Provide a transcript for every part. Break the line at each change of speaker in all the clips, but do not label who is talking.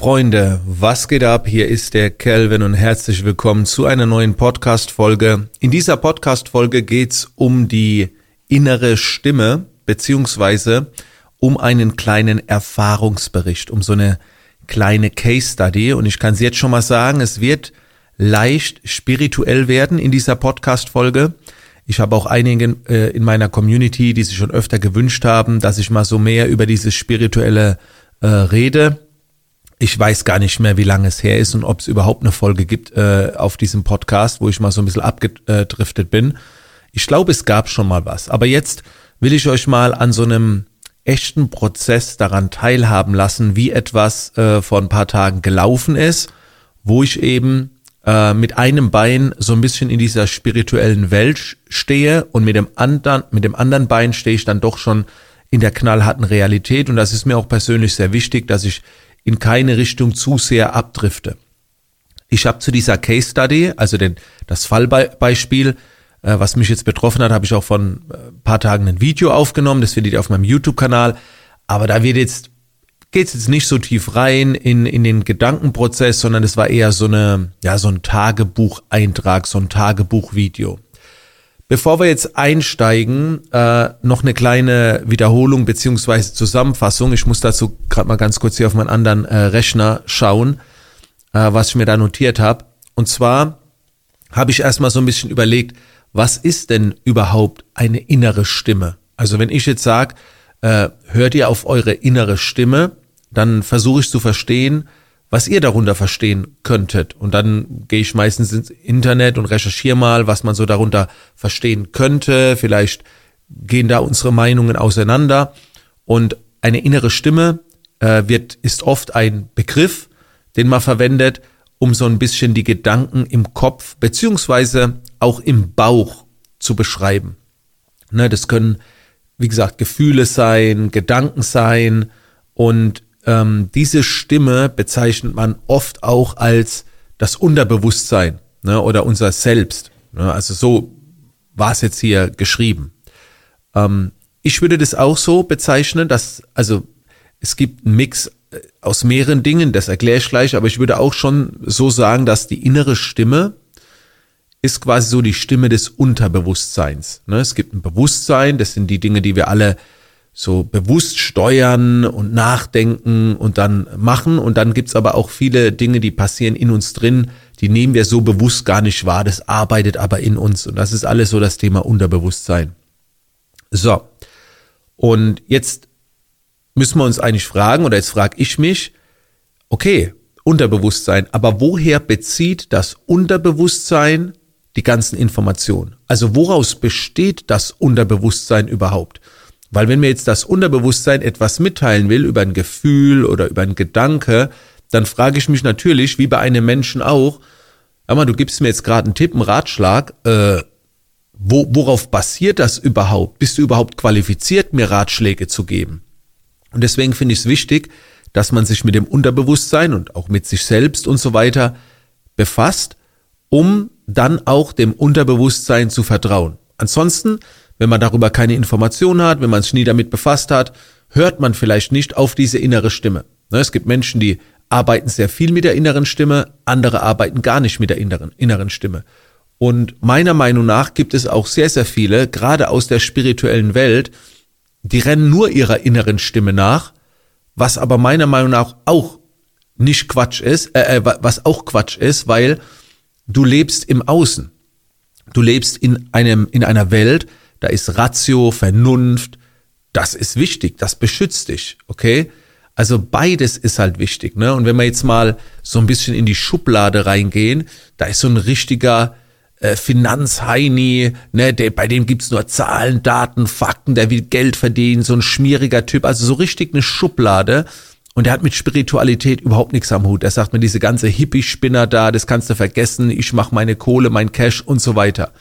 Freunde, was geht ab? Hier ist der Kelvin und herzlich willkommen zu einer neuen Podcast-Folge. In dieser Podcast-Folge geht's um die innere Stimme beziehungsweise um einen kleinen Erfahrungsbericht, um so eine kleine Case Study. Und ich kann es jetzt schon mal sagen, es wird leicht spirituell werden in dieser Podcast-Folge. Ich habe auch einige äh, in meiner Community, die sich schon öfter gewünscht haben, dass ich mal so mehr über dieses spirituelle äh, rede. Ich weiß gar nicht mehr, wie lange es her ist und ob es überhaupt eine Folge gibt äh, auf diesem Podcast, wo ich mal so ein bisschen abgedriftet bin. Ich glaube, es gab schon mal was. Aber jetzt will ich euch mal an so einem echten Prozess daran teilhaben lassen, wie etwas äh, vor ein paar Tagen gelaufen ist, wo ich eben äh, mit einem Bein so ein bisschen in dieser spirituellen Welt stehe und mit dem anderen, mit dem anderen Bein stehe ich dann doch schon in der knallharten Realität. Und das ist mir auch persönlich sehr wichtig, dass ich in keine Richtung zu sehr abdrifte. Ich habe zu dieser Case Study, also den, das Fallbeispiel, äh, was mich jetzt betroffen hat, habe ich auch von äh, paar Tagen ein Video aufgenommen. Das findet ihr auf meinem YouTube-Kanal. Aber da wird jetzt geht's jetzt nicht so tief rein in in den Gedankenprozess, sondern es war eher so eine ja so ein Tagebucheintrag, so ein Tagebuchvideo. Bevor wir jetzt einsteigen, äh, noch eine kleine Wiederholung beziehungsweise Zusammenfassung. Ich muss dazu gerade mal ganz kurz hier auf meinen anderen äh, Rechner schauen, äh, was ich mir da notiert habe. Und zwar habe ich erstmal so ein bisschen überlegt, was ist denn überhaupt eine innere Stimme? Also wenn ich jetzt sage, äh, hört ihr auf eure innere Stimme, dann versuche ich zu verstehen, was ihr darunter verstehen könntet. Und dann gehe ich meistens ins Internet und recherchiere mal, was man so darunter verstehen könnte. Vielleicht gehen da unsere Meinungen auseinander. Und eine innere Stimme äh, wird, ist oft ein Begriff, den man verwendet, um so ein bisschen die Gedanken im Kopf beziehungsweise auch im Bauch zu beschreiben. Ne, das können, wie gesagt, Gefühle sein, Gedanken sein und ähm, diese Stimme bezeichnet man oft auch als das Unterbewusstsein ne, oder unser Selbst. Ne, also so war es jetzt hier geschrieben. Ähm, ich würde das auch so bezeichnen, dass, also es gibt einen Mix äh, aus mehreren Dingen, das erkläre ich gleich, aber ich würde auch schon so sagen, dass die innere Stimme ist quasi so die Stimme des Unterbewusstseins. Ne? Es gibt ein Bewusstsein, das sind die Dinge, die wir alle so bewusst steuern und nachdenken und dann machen. Und dann gibt's aber auch viele Dinge, die passieren in uns drin, die nehmen wir so bewusst gar nicht wahr. Das arbeitet aber in uns. Und das ist alles so das Thema Unterbewusstsein. So. Und jetzt müssen wir uns eigentlich fragen, oder jetzt frage ich mich, okay, Unterbewusstsein, aber woher bezieht das Unterbewusstsein die ganzen Informationen? Also woraus besteht das Unterbewusstsein überhaupt? Weil wenn mir jetzt das Unterbewusstsein etwas mitteilen will über ein Gefühl oder über ein Gedanke, dann frage ich mich natürlich, wie bei einem Menschen auch, aber du gibst mir jetzt gerade einen Tipp, einen Ratschlag, äh, wo, worauf basiert das überhaupt? Bist du überhaupt qualifiziert, mir Ratschläge zu geben? Und deswegen finde ich es wichtig, dass man sich mit dem Unterbewusstsein und auch mit sich selbst und so weiter befasst, um dann auch dem Unterbewusstsein zu vertrauen. Ansonsten wenn man darüber keine Information hat, wenn man sich nie damit befasst hat, hört man vielleicht nicht auf diese innere Stimme. Ne, es gibt Menschen, die arbeiten sehr viel mit der inneren Stimme, andere arbeiten gar nicht mit der inneren, inneren Stimme. Und meiner Meinung nach gibt es auch sehr, sehr viele, gerade aus der spirituellen Welt, die rennen nur ihrer inneren Stimme nach, was aber meiner Meinung nach auch nicht Quatsch ist, äh, äh was auch Quatsch ist, weil du lebst im Außen. Du lebst in einem, in einer Welt, da ist Ratio, Vernunft, das ist wichtig, das beschützt dich, okay? Also beides ist halt wichtig, ne? Und wenn wir jetzt mal so ein bisschen in die Schublade reingehen, da ist so ein richtiger äh, Finanzheini, ne, der, bei dem gibt's nur Zahlen, Daten, Fakten, der will Geld verdienen, so ein schmieriger Typ, also so richtig eine Schublade. Und der hat mit Spiritualität überhaupt nichts am Hut. Er sagt mir, diese ganze Hippie-Spinner da, das kannst du vergessen, ich mach meine Kohle, mein Cash und so weiter.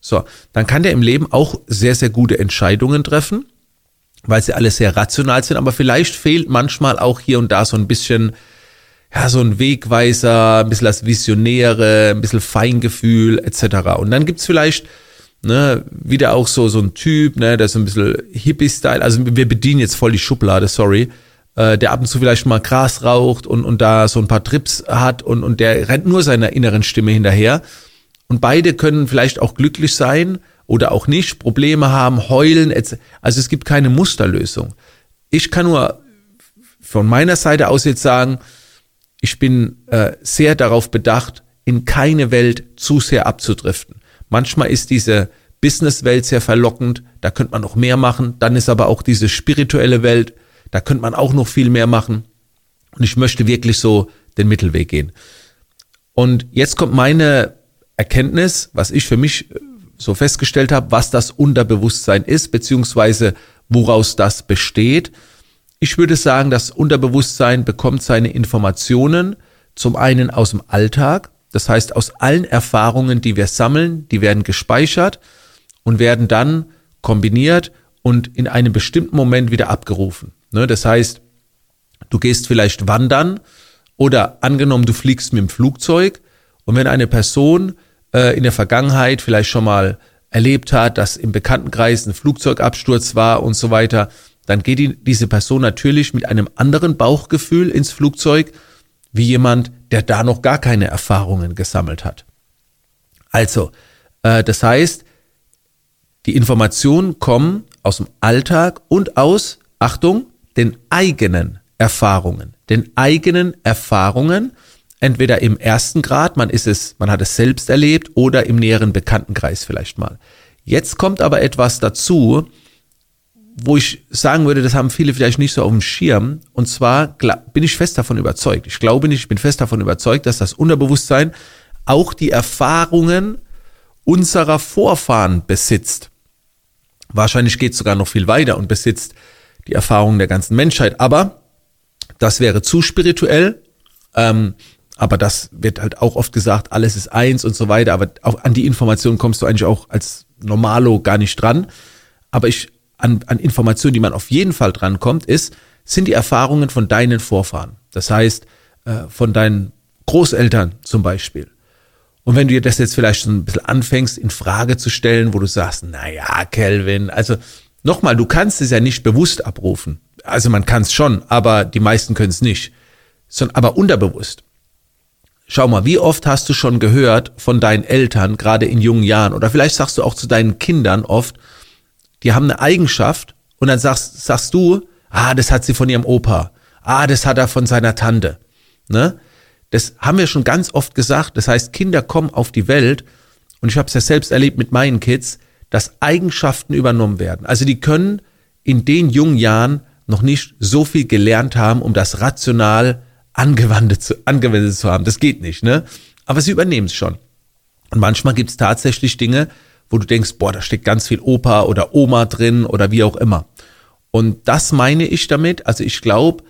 So, dann kann der im Leben auch sehr, sehr gute Entscheidungen treffen, weil sie alle sehr rational sind, aber vielleicht fehlt manchmal auch hier und da so ein bisschen, ja, so ein Wegweiser, ein bisschen das Visionäre, ein bisschen Feingefühl etc. Und dann gibt's vielleicht ne, wieder auch so, so ein Typ, ne, der so ein bisschen Hippie-Style, also wir bedienen jetzt voll die Schublade, sorry, äh, der ab und zu vielleicht mal Gras raucht und, und da so ein paar Trips hat und, und der rennt nur seiner inneren Stimme hinterher. Und beide können vielleicht auch glücklich sein oder auch nicht, Probleme haben, heulen. Also es gibt keine Musterlösung. Ich kann nur von meiner Seite aus jetzt sagen, ich bin äh, sehr darauf bedacht, in keine Welt zu sehr abzudriften. Manchmal ist diese Businesswelt sehr verlockend, da könnte man noch mehr machen. Dann ist aber auch diese spirituelle Welt, da könnte man auch noch viel mehr machen. Und ich möchte wirklich so den Mittelweg gehen. Und jetzt kommt meine Erkenntnis, was ich für mich äh, so festgestellt habe, was das Unterbewusstsein ist, beziehungsweise woraus das besteht. Ich würde sagen, das Unterbewusstsein bekommt seine Informationen zum einen aus dem Alltag, das heißt aus allen Erfahrungen, die wir sammeln, die werden gespeichert und werden dann kombiniert und in einem bestimmten Moment wieder abgerufen. Ne, das heißt, du gehst vielleicht wandern oder angenommen, du fliegst mit dem Flugzeug und wenn eine Person äh, in der Vergangenheit vielleicht schon mal erlebt hat, dass im Bekanntenkreis ein Flugzeugabsturz war und so weiter, dann geht die, diese Person natürlich mit einem anderen Bauchgefühl ins Flugzeug, wie jemand, der da noch gar keine Erfahrungen gesammelt hat. Also, äh, das heißt, die Informationen kommen aus dem Alltag und aus, Achtung, den eigenen Erfahrungen. Den eigenen Erfahrungen, entweder im ersten Grad, man ist es, man hat es selbst erlebt, oder im näheren Bekanntenkreis vielleicht mal. Jetzt kommt aber etwas dazu, wo ich sagen würde, das haben viele vielleicht nicht so auf dem Schirm. Und zwar bin ich fest davon überzeugt. Ich glaube nicht, ich bin fest davon überzeugt, dass das Unterbewusstsein auch die Erfahrungen unserer Vorfahren besitzt. Wahrscheinlich geht es sogar noch viel weiter und besitzt die Erfahrungen der ganzen Menschheit. Aber das wäre zu spirituell. Ähm, aber das wird halt auch oft gesagt, alles ist eins und so weiter. Aber auch an die Information kommst du eigentlich auch als Normalo gar nicht dran. Aber ich, an, an Informationen, die man auf jeden Fall drankommt, ist, sind die Erfahrungen von deinen Vorfahren. Das heißt, äh, von deinen Großeltern zum Beispiel. Und wenn du dir das jetzt vielleicht so ein bisschen anfängst, in Frage zu stellen, wo du sagst, na ja, Kelvin, also nochmal, du kannst es ja nicht bewusst abrufen. Also man kann es schon, aber die meisten können es nicht. Sondern aber unterbewusst. Schau mal, wie oft hast du schon gehört von deinen Eltern, gerade in jungen Jahren, oder vielleicht sagst du auch zu deinen Kindern oft, die haben eine Eigenschaft und dann sagst, sagst du, ah, das hat sie von ihrem Opa, ah, das hat er von seiner Tante. Ne? Das haben wir schon ganz oft gesagt. Das heißt, Kinder kommen auf die Welt und ich habe es ja selbst erlebt mit meinen Kids, dass Eigenschaften übernommen werden. Also die können in den jungen Jahren noch nicht so viel gelernt haben, um das rational angewendet zu, angewendet zu haben. Das geht nicht, ne? Aber sie übernehmen es schon. Und manchmal gibt es tatsächlich Dinge, wo du denkst, boah, da steckt ganz viel Opa oder Oma drin oder wie auch immer. Und das meine ich damit. Also ich glaube,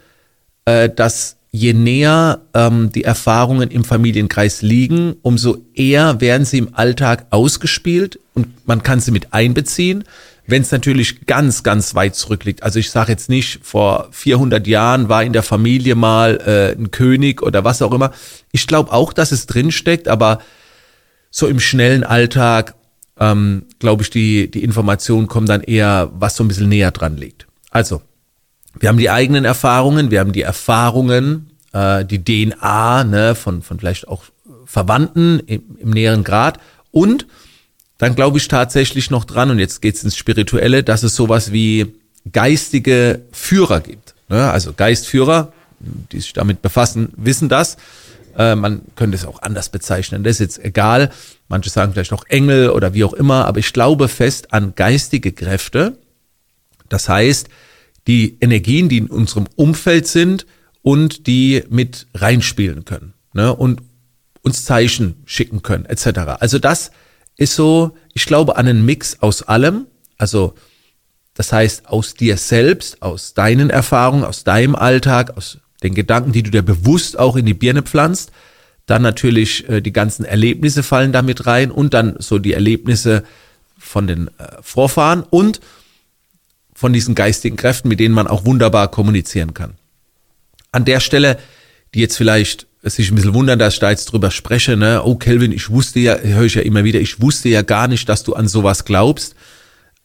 äh, dass je näher ähm, die Erfahrungen im Familienkreis liegen, umso eher werden sie im Alltag ausgespielt und man kann sie mit einbeziehen. Wenn es natürlich ganz, ganz weit zurückliegt. Also ich sage jetzt nicht, vor 400 Jahren war in der Familie mal äh, ein König oder was auch immer. Ich glaube auch, dass es drinsteckt, aber so im schnellen Alltag, ähm, glaube ich, die, die Informationen kommen dann eher, was so ein bisschen näher dran liegt. Also, wir haben die eigenen Erfahrungen, wir haben die Erfahrungen, äh, die DNA ne, von, von vielleicht auch Verwandten im, im näheren Grad und dann glaube ich tatsächlich noch dran, und jetzt geht's ins Spirituelle, dass es sowas wie geistige Führer gibt. Ne? Also Geistführer, die sich damit befassen, wissen das. Äh, man könnte es auch anders bezeichnen. Das ist jetzt egal. Manche sagen vielleicht auch Engel oder wie auch immer, aber ich glaube fest an geistige Kräfte. Das heißt, die Energien, die in unserem Umfeld sind und die mit reinspielen können ne? und uns Zeichen schicken können etc. Also das ist so, ich glaube an einen Mix aus allem, also das heißt aus dir selbst, aus deinen Erfahrungen, aus deinem Alltag, aus den Gedanken, die du dir bewusst auch in die Birne pflanzt, dann natürlich äh, die ganzen Erlebnisse fallen damit rein und dann so die Erlebnisse von den äh, Vorfahren und von diesen geistigen Kräften, mit denen man auch wunderbar kommunizieren kann. An der Stelle, die jetzt vielleicht sich ein bisschen wundern, dass ich da jetzt drüber spreche, ne? Oh, Kelvin, ich wusste ja, höre ich ja immer wieder, ich wusste ja gar nicht, dass du an sowas glaubst.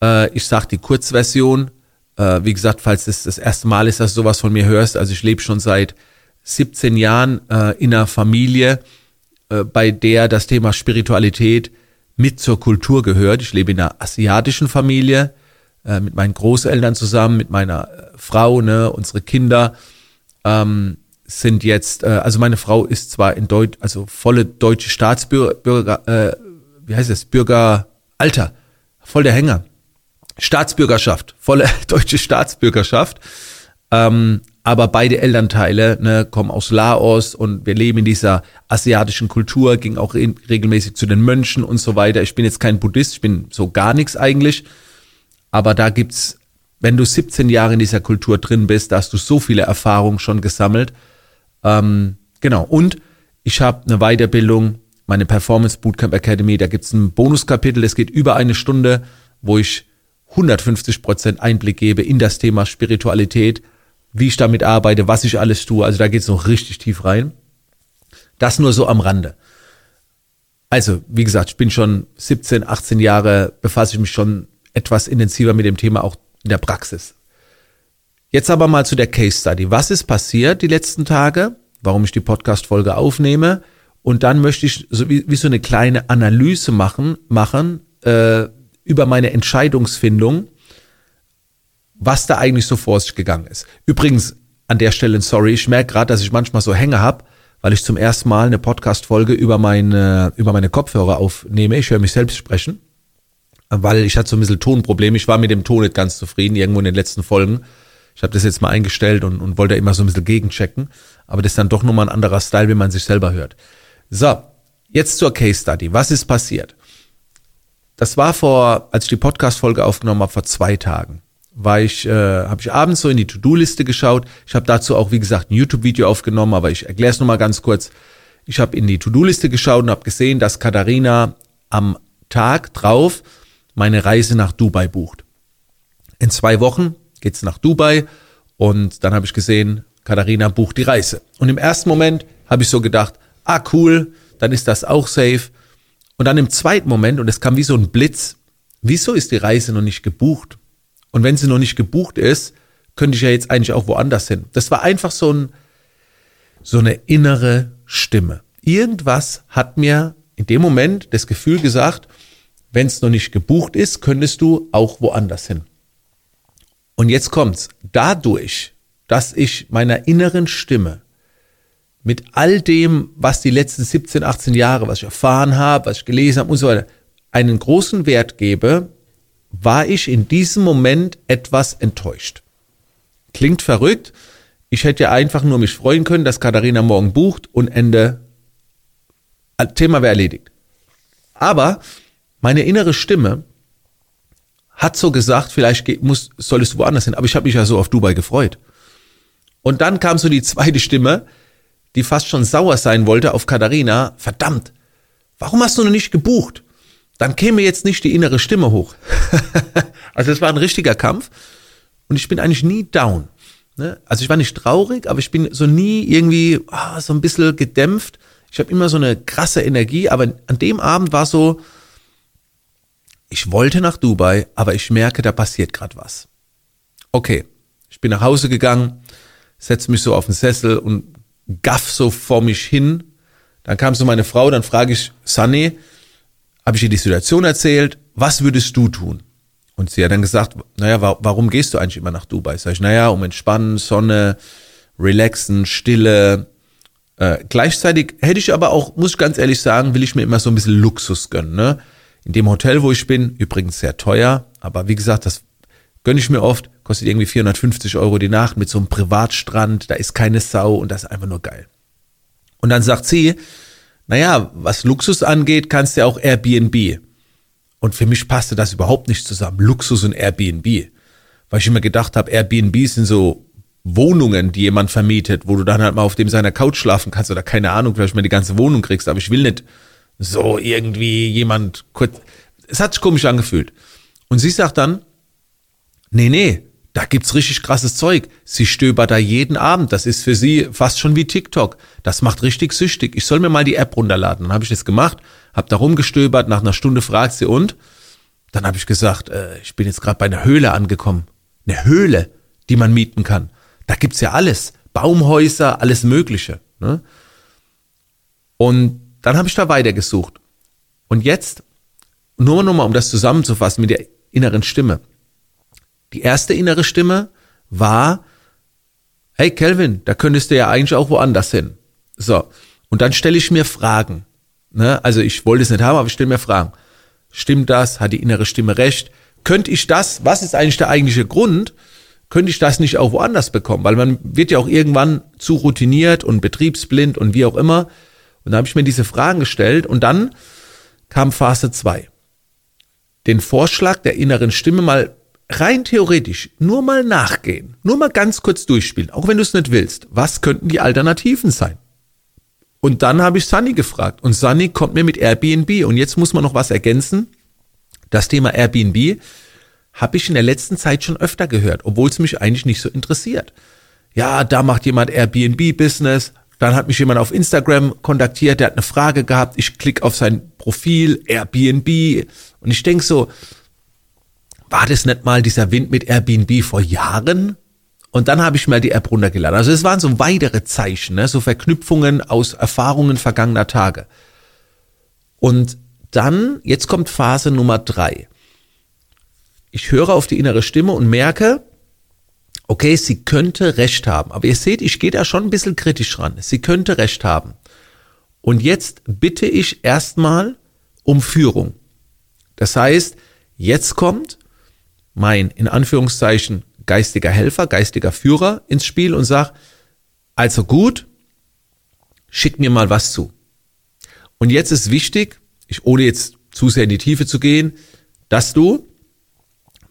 Äh, ich sag die Kurzversion, äh, wie gesagt, falls es das erste Mal ist, dass du sowas von mir hörst, also ich lebe schon seit 17 Jahren äh, in einer Familie, äh, bei der das Thema Spiritualität mit zur Kultur gehört. Ich lebe in einer asiatischen Familie äh, mit meinen Großeltern zusammen, mit meiner äh, Frau, ne, unsere Kinder ähm, sind jetzt, äh, also meine Frau ist zwar in Deutsch, also volle deutsche Staatsbürger, Bürger, äh, wie heißt es, Bürgeralter, voll der Hänger. Staatsbürgerschaft, volle deutsche Staatsbürgerschaft. Ähm, aber beide Elternteile ne, kommen aus Laos und wir leben in dieser asiatischen Kultur, ging auch in, regelmäßig zu den Mönchen und so weiter. Ich bin jetzt kein Buddhist, ich bin so gar nichts eigentlich. Aber da gibt's, wenn du 17 Jahre in dieser Kultur drin bist, da hast du so viele Erfahrungen schon gesammelt. Ähm, genau. Und ich habe eine Weiterbildung, meine Performance Bootcamp Academy, da gibt's ein Bonuskapitel, es geht über eine Stunde, wo ich 150 Prozent Einblick gebe in das Thema Spiritualität, wie ich damit arbeite, was ich alles tue. Also da geht's noch richtig tief rein. Das nur so am Rande. Also, wie gesagt, ich bin schon 17, 18 Jahre, befasse ich mich schon etwas intensiver mit dem Thema auch in der Praxis. Jetzt aber mal zu der Case Study. Was ist passiert die letzten Tage? Warum ich die Podcast-Folge aufnehme? Und dann möchte ich so wie, wie so eine kleine Analyse machen, machen äh, über meine Entscheidungsfindung was da eigentlich so vor sich gegangen ist. Übrigens, an der Stelle, sorry, ich merke gerade, dass ich manchmal so Hänge habe, weil ich zum ersten Mal eine Podcast-Folge über meine, über meine Kopfhörer aufnehme. Ich höre mich selbst sprechen, weil ich hatte so ein bisschen Tonprobleme. Ich war mit dem Ton nicht ganz zufrieden, irgendwo in den letzten Folgen. Ich habe das jetzt mal eingestellt und, und wollte immer so ein bisschen gegenchecken. Aber das ist dann doch nochmal ein anderer Style, wie man sich selber hört. So, jetzt zur Case Study. Was ist passiert? Das war vor, als ich die Podcast-Folge aufgenommen habe, vor zwei Tagen war ich, äh, habe ich abends so in die To-Do-Liste geschaut. Ich habe dazu auch, wie gesagt, ein YouTube-Video aufgenommen, aber ich erkläre es nochmal ganz kurz. Ich habe in die To-Do-Liste geschaut und habe gesehen, dass Katharina am Tag drauf meine Reise nach Dubai bucht. In zwei Wochen geht's nach Dubai und dann habe ich gesehen, Katharina bucht die Reise. Und im ersten Moment habe ich so gedacht, ah cool, dann ist das auch safe. Und dann im zweiten Moment, und es kam wie so ein Blitz, wieso ist die Reise noch nicht gebucht? Und wenn sie noch nicht gebucht ist, könnte ich ja jetzt eigentlich auch woanders hin. Das war einfach so ein, so eine innere Stimme. Irgendwas hat mir in dem Moment das Gefühl gesagt, wenn es noch nicht gebucht ist, könntest du auch woanders hin. Und jetzt kommt's. Dadurch, dass ich meiner inneren Stimme mit all dem, was die letzten 17, 18 Jahre, was ich erfahren habe, was ich gelesen habe und so weiter, einen großen Wert gebe, war ich in diesem Moment etwas enttäuscht. Klingt verrückt. Ich hätte ja einfach nur mich freuen können, dass Katharina morgen bucht und Ende. Thema wäre erledigt. Aber meine innere Stimme hat so gesagt, vielleicht muss, solltest du woanders hin. Aber ich habe mich ja so auf Dubai gefreut. Und dann kam so die zweite Stimme, die fast schon sauer sein wollte auf Katharina. Verdammt, warum hast du noch nicht gebucht? dann käme jetzt nicht die innere Stimme hoch. also es war ein richtiger Kampf und ich bin eigentlich nie down. Ne? Also ich war nicht traurig, aber ich bin so nie irgendwie oh, so ein bisschen gedämpft. Ich habe immer so eine krasse Energie, aber an dem Abend war so, ich wollte nach Dubai, aber ich merke, da passiert gerade was. Okay, ich bin nach Hause gegangen, setze mich so auf den Sessel und gaff so vor mich hin. Dann kam so meine Frau, dann frage ich Sunny, habe ich ihr die Situation erzählt, was würdest du tun? Und sie hat dann gesagt, naja, wa warum gehst du eigentlich immer nach Dubai? Sag ich, naja, um entspannen, Sonne, relaxen, Stille. Äh, gleichzeitig hätte ich aber auch, muss ich ganz ehrlich sagen, will ich mir immer so ein bisschen Luxus gönnen. Ne? In dem Hotel, wo ich bin, übrigens sehr teuer, aber wie gesagt, das gönne ich mir oft, kostet irgendwie 450 Euro die Nacht mit so einem Privatstrand, da ist keine Sau und das ist einfach nur geil. Und dann sagt sie, naja, was Luxus angeht, kannst du ja auch Airbnb. Und für mich passte das überhaupt nicht zusammen, Luxus und Airbnb. Weil ich immer gedacht habe, Airbnb sind so Wohnungen, die jemand vermietet, wo du dann halt mal auf dem seiner Couch schlafen kannst oder keine Ahnung, vielleicht mal die ganze Wohnung kriegst, aber ich will nicht so irgendwie jemand kurz. Es hat sich komisch angefühlt. Und sie sagt dann, nee, nee, da gibt's richtig krasses Zeug. Sie stöbert da jeden Abend. Das ist für sie fast schon wie TikTok. Das macht richtig süchtig. Ich soll mir mal die App runterladen. Dann habe ich das gemacht, habe da rumgestöbert. Nach einer Stunde fragt sie und dann habe ich gesagt, äh, ich bin jetzt gerade bei einer Höhle angekommen. eine Höhle, die man mieten kann. Da gibt's ja alles. Baumhäuser, alles Mögliche. Ne? Und dann habe ich da weitergesucht. Und jetzt, nur nochmal, um das zusammenzufassen mit der inneren Stimme. Die erste innere Stimme war, hey Kelvin, da könntest du ja eigentlich auch woanders hin. So, und dann stelle ich mir Fragen. Ne? Also ich wollte es nicht haben, aber ich stelle mir Fragen. Stimmt das? Hat die innere Stimme recht? Könnte ich das, was ist eigentlich der eigentliche Grund, könnte ich das nicht auch woanders bekommen? Weil man wird ja auch irgendwann zu routiniert und betriebsblind und wie auch immer. Und da habe ich mir diese Fragen gestellt und dann kam Phase 2. Den Vorschlag der inneren Stimme mal rein theoretisch nur mal nachgehen, nur mal ganz kurz durchspielen, auch wenn du es nicht willst. Was könnten die Alternativen sein? Und dann habe ich Sunny gefragt und Sunny kommt mir mit Airbnb und jetzt muss man noch was ergänzen. Das Thema Airbnb habe ich in der letzten Zeit schon öfter gehört, obwohl es mich eigentlich nicht so interessiert. Ja, da macht jemand Airbnb-Business. Dann hat mich jemand auf Instagram kontaktiert, der hat eine Frage gehabt. Ich klicke auf sein Profil, Airbnb. Und ich denk so, war das nicht mal dieser Wind mit Airbnb vor Jahren? Und dann habe ich mal die App runtergeladen. Also es waren so weitere Zeichen, ne? so Verknüpfungen aus Erfahrungen vergangener Tage. Und dann, jetzt kommt Phase Nummer drei. Ich höre auf die innere Stimme und merke, okay, sie könnte recht haben. Aber ihr seht, ich gehe da schon ein bisschen kritisch ran. Sie könnte recht haben. Und jetzt bitte ich erstmal um Führung. Das heißt, jetzt kommt mein, in Anführungszeichen, geistiger Helfer, geistiger Führer ins Spiel und sagt, also gut, schick mir mal was zu. Und jetzt ist wichtig, ich ohne jetzt zu sehr in die Tiefe zu gehen, dass du,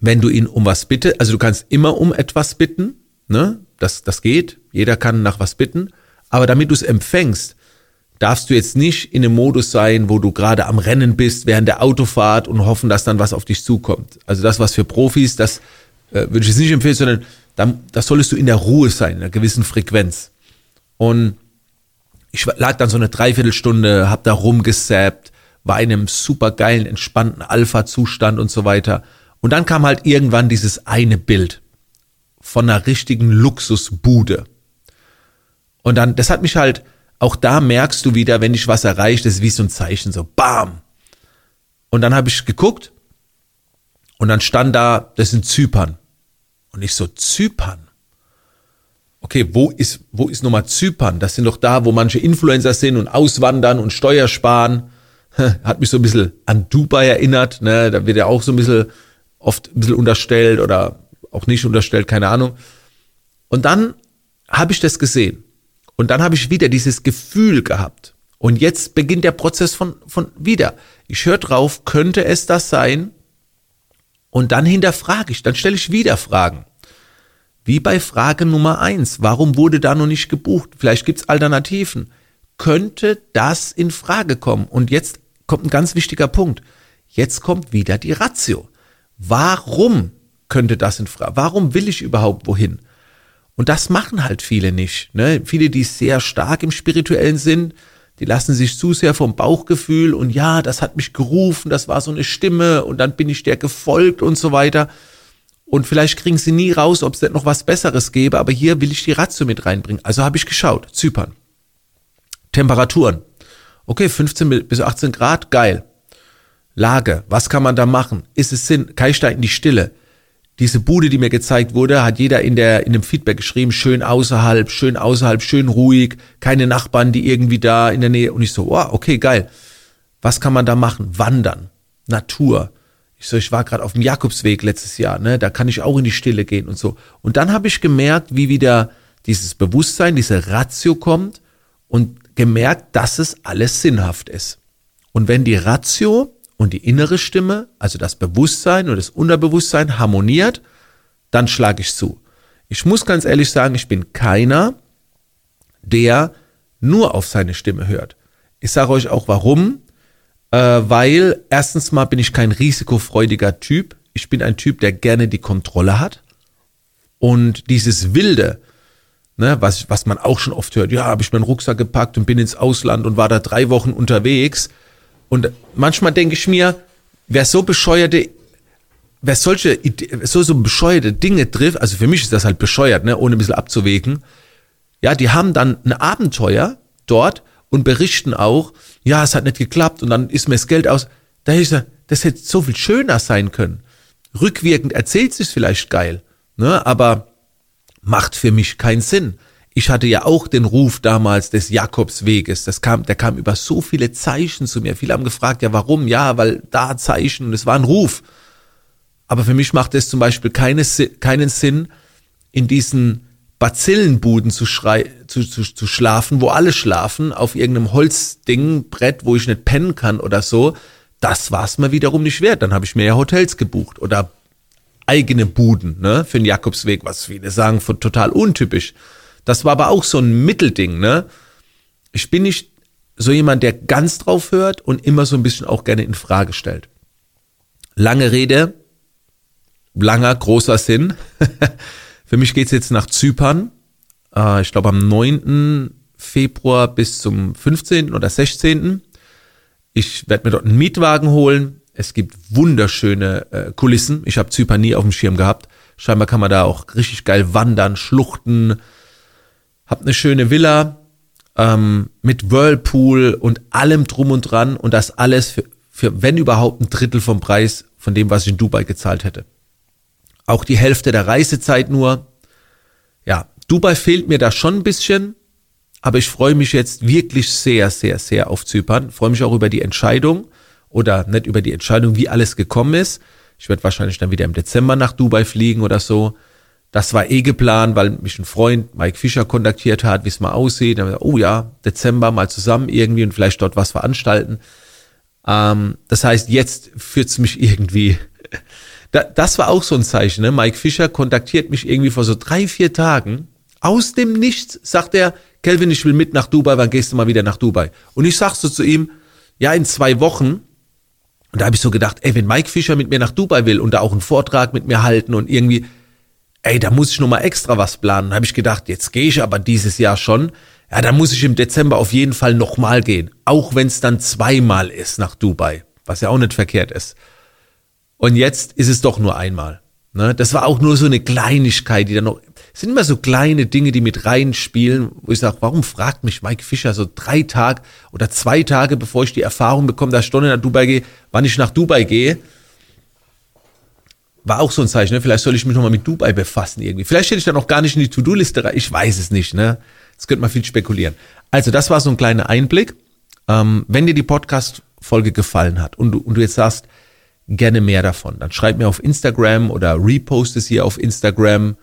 wenn du ihn um was bitte, also du kannst immer um etwas bitten, ne? Das, das geht. Jeder kann nach was bitten. Aber damit du es empfängst, darfst du jetzt nicht in einem Modus sein, wo du gerade am Rennen bist während der Autofahrt und hoffen, dass dann was auf dich zukommt. Also das, was für Profis, das äh, würde ich jetzt nicht empfehlen, sondern dann, das solltest du in der Ruhe sein, in einer gewissen Frequenz. Und ich lag dann so eine Dreiviertelstunde, hab da rumgesappt, war in einem super geilen, entspannten Alpha-Zustand und so weiter. Und dann kam halt irgendwann dieses eine Bild von einer richtigen Luxusbude. Und dann, das hat mich halt, auch da merkst du wieder, wenn dich was erreicht, das ist wie so ein Zeichen, so bam. Und dann habe ich geguckt und dann stand da, das sind Zypern. Und ich so, Zypern? Okay, wo ist, wo ist nochmal Zypern? Das sind doch da, wo manche Influencer sind und auswandern und Steuer sparen. Hat mich so ein bisschen an Dubai erinnert, ne? Da wird ja auch so ein bisschen oft ein bisschen unterstellt oder auch nicht unterstellt, keine Ahnung. Und dann habe ich das gesehen. Und dann habe ich wieder dieses Gefühl gehabt. Und jetzt beginnt der Prozess von, von wieder. Ich höre drauf, könnte es das sein? Und dann hinterfrage ich, dann stelle ich wieder Fragen. Wie bei Frage Nummer eins. Warum wurde da noch nicht gebucht? Vielleicht gibt's Alternativen. Könnte das in Frage kommen? Und jetzt kommt ein ganz wichtiger Punkt. Jetzt kommt wieder die Ratio. Warum könnte das in Frage? Warum will ich überhaupt wohin? Und das machen halt viele nicht. Ne? Viele, die sehr stark im Spirituellen sind, die lassen sich zu sehr vom Bauchgefühl und ja, das hat mich gerufen, das war so eine Stimme und dann bin ich der gefolgt und so weiter. Und vielleicht kriegen sie nie raus, ob es denn noch was Besseres gäbe, aber hier will ich die Ratio mit reinbringen. Also habe ich geschaut, Zypern. Temperaturen. Okay, 15 bis 18 Grad, geil. Lage, was kann man da machen? Ist es Sinn? Ich da in die Stille? diese Bude, die mir gezeigt wurde, hat jeder in der in dem Feedback geschrieben, schön außerhalb, schön außerhalb, schön ruhig, keine Nachbarn, die irgendwie da in der Nähe und ich so, wow, okay, geil. Was kann man da machen? Wandern, Natur. Ich so, ich war gerade auf dem Jakobsweg letztes Jahr, ne, da kann ich auch in die Stille gehen und so. Und dann habe ich gemerkt, wie wieder dieses Bewusstsein, diese Ratio kommt und gemerkt, dass es alles sinnhaft ist. Und wenn die Ratio und die innere Stimme, also das Bewusstsein und das Unterbewusstsein harmoniert, dann schlage ich zu. Ich muss ganz ehrlich sagen, ich bin keiner, der nur auf seine Stimme hört. Ich sage euch auch warum, äh, weil erstens mal bin ich kein risikofreudiger Typ. Ich bin ein Typ, der gerne die Kontrolle hat. Und dieses Wilde, ne, was, was man auch schon oft hört, ja, habe ich meinen Rucksack gepackt und bin ins Ausland und war da drei Wochen unterwegs. Und manchmal denke ich mir, wer so bescheuerte wer solche, so, so bescheuerte Dinge trifft, also für mich ist das halt bescheuert, ne, ohne ein bisschen abzuwägen, ja, die haben dann ein Abenteuer dort und berichten auch, ja, es hat nicht geklappt und dann ist mir das Geld aus. Da ich gesagt, das hätte so viel schöner sein können. Rückwirkend erzählt sich vielleicht geil, ne, aber macht für mich keinen Sinn. Ich hatte ja auch den Ruf damals des Jakobsweges. Das kam, der kam über so viele Zeichen zu mir. Viele haben gefragt, ja, warum? Ja, weil da Zeichen und es war ein Ruf. Aber für mich macht es zum Beispiel keine, keinen Sinn, in diesen Bazillenbuden zu, schrei zu, zu, zu schlafen, wo alle schlafen, auf irgendeinem Holzding, Brett, wo ich nicht pennen kann oder so. Das war es mir wiederum nicht wert. Dann habe ich mir ja Hotels gebucht oder eigene Buden ne, für den Jakobsweg, was viele sagen, total untypisch. Das war aber auch so ein Mittelding, ne? Ich bin nicht so jemand, der ganz drauf hört und immer so ein bisschen auch gerne in Frage stellt. Lange Rede, langer, großer Sinn. Für mich geht's jetzt nach Zypern. Äh, ich glaube am 9. Februar bis zum 15. oder 16. Ich werde mir dort einen Mietwagen holen. Es gibt wunderschöne äh, Kulissen. Ich habe Zypern nie auf dem Schirm gehabt. Scheinbar kann man da auch richtig geil wandern, schluchten. Hab eine schöne Villa ähm, mit Whirlpool und allem drum und dran und das alles für, für wenn überhaupt ein Drittel vom Preis von dem, was ich in Dubai gezahlt hätte. Auch die Hälfte der Reisezeit nur. Ja, Dubai fehlt mir da schon ein bisschen, aber ich freue mich jetzt wirklich sehr, sehr, sehr auf Zypern. Freue mich auch über die Entscheidung oder nicht über die Entscheidung, wie alles gekommen ist. Ich werde wahrscheinlich dann wieder im Dezember nach Dubai fliegen oder so. Das war eh geplant, weil mich ein Freund, Mike Fischer, kontaktiert hat, wie es mal aussieht. Dann oh ja, Dezember mal zusammen irgendwie und vielleicht dort was veranstalten. Ähm, das heißt, jetzt führt's mich irgendwie da, das war auch so ein Zeichen. Ne? Mike Fischer kontaktiert mich irgendwie vor so drei, vier Tagen. Aus dem Nichts sagt er, Kelvin, ich will mit nach Dubai, wann gehst du mal wieder nach Dubai? Und ich sag so zu ihm, ja, in zwei Wochen. Und da habe ich so gedacht, ey, wenn Mike Fischer mit mir nach Dubai will und da auch einen Vortrag mit mir halten und irgendwie, ey, da muss ich noch mal extra was planen. Habe ich gedacht, jetzt gehe ich aber dieses Jahr schon. Ja, da muss ich im Dezember auf jeden Fall nochmal gehen. Auch wenn es dann zweimal ist nach Dubai, was ja auch nicht verkehrt ist. Und jetzt ist es doch nur einmal. Ne? Das war auch nur so eine Kleinigkeit, die dann noch, es sind immer so kleine Dinge, die mit reinspielen, wo ich sage, warum fragt mich Mike Fischer so drei Tage oder zwei Tage, bevor ich die Erfahrung bekomme, dass ich Stunde nach Dubai gehe, wann ich nach Dubai gehe? War auch so ein Zeichen, ne? vielleicht soll ich mich nochmal mit Dubai befassen irgendwie. Vielleicht hätte ich da noch gar nicht in die To-Do-Liste rein, ich weiß es nicht, ne? Das könnte man viel spekulieren. Also das war so ein kleiner Einblick. Ähm, wenn dir die Podcast-Folge gefallen hat und du, und du jetzt sagst, gerne mehr davon. Dann schreib mir auf Instagram oder repost es hier auf Instagram.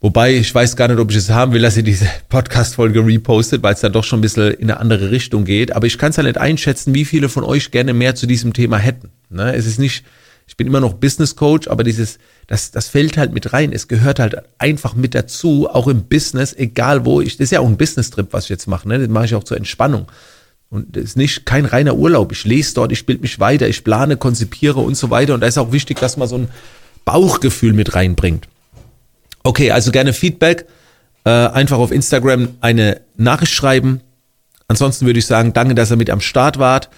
Wobei, ich weiß gar nicht, ob ich es haben will, dass ihr diese Podcast-Folge repostet, weil es dann doch schon ein bisschen in eine andere Richtung geht. Aber ich kann es ja nicht einschätzen, wie viele von euch gerne mehr zu diesem Thema hätten. Ne? Es ist nicht, ich bin immer noch Business Coach, aber dieses, das, das fällt halt mit rein. Es gehört halt einfach mit dazu, auch im Business, egal wo ich, das ist ja auch ein Business-Trip, was ich jetzt mache, ne? Das mache ich auch zur Entspannung. Und das ist nicht kein reiner Urlaub. Ich lese dort, ich bilde mich weiter, ich plane, konzipiere und so weiter. Und da ist auch wichtig, dass man so ein Bauchgefühl mit reinbringt. Okay, also gerne Feedback. Äh, einfach auf Instagram eine Nachricht schreiben. Ansonsten würde ich sagen, danke, dass ihr mit am Start wart.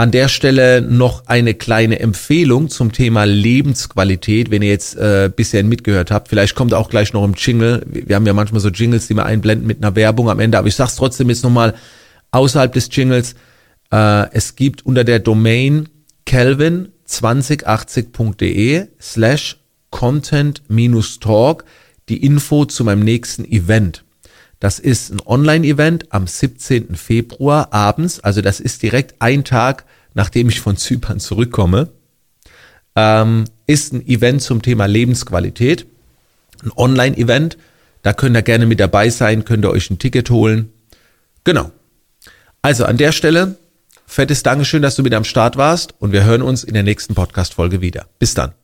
An der Stelle noch eine kleine Empfehlung zum Thema Lebensqualität, wenn ihr jetzt äh, bisher mitgehört habt. Vielleicht kommt auch gleich noch im Jingle. Wir haben ja manchmal so Jingles, die wir einblenden mit einer Werbung am Ende. Aber ich sag's trotzdem jetzt nochmal, außerhalb des Jingles. Äh, es gibt unter der Domain kelvin2080.de slash content-talk die Info zu meinem nächsten Event. Das ist ein Online-Event am 17. Februar abends, also das ist direkt ein Tag, nachdem ich von Zypern zurückkomme. Ähm, ist ein Event zum Thema Lebensqualität, ein Online-Event. Da könnt ihr gerne mit dabei sein, könnt ihr euch ein Ticket holen. Genau. Also an der Stelle, fettes Dankeschön, dass du mit am Start warst und wir hören uns in der nächsten Podcast-Folge wieder. Bis dann.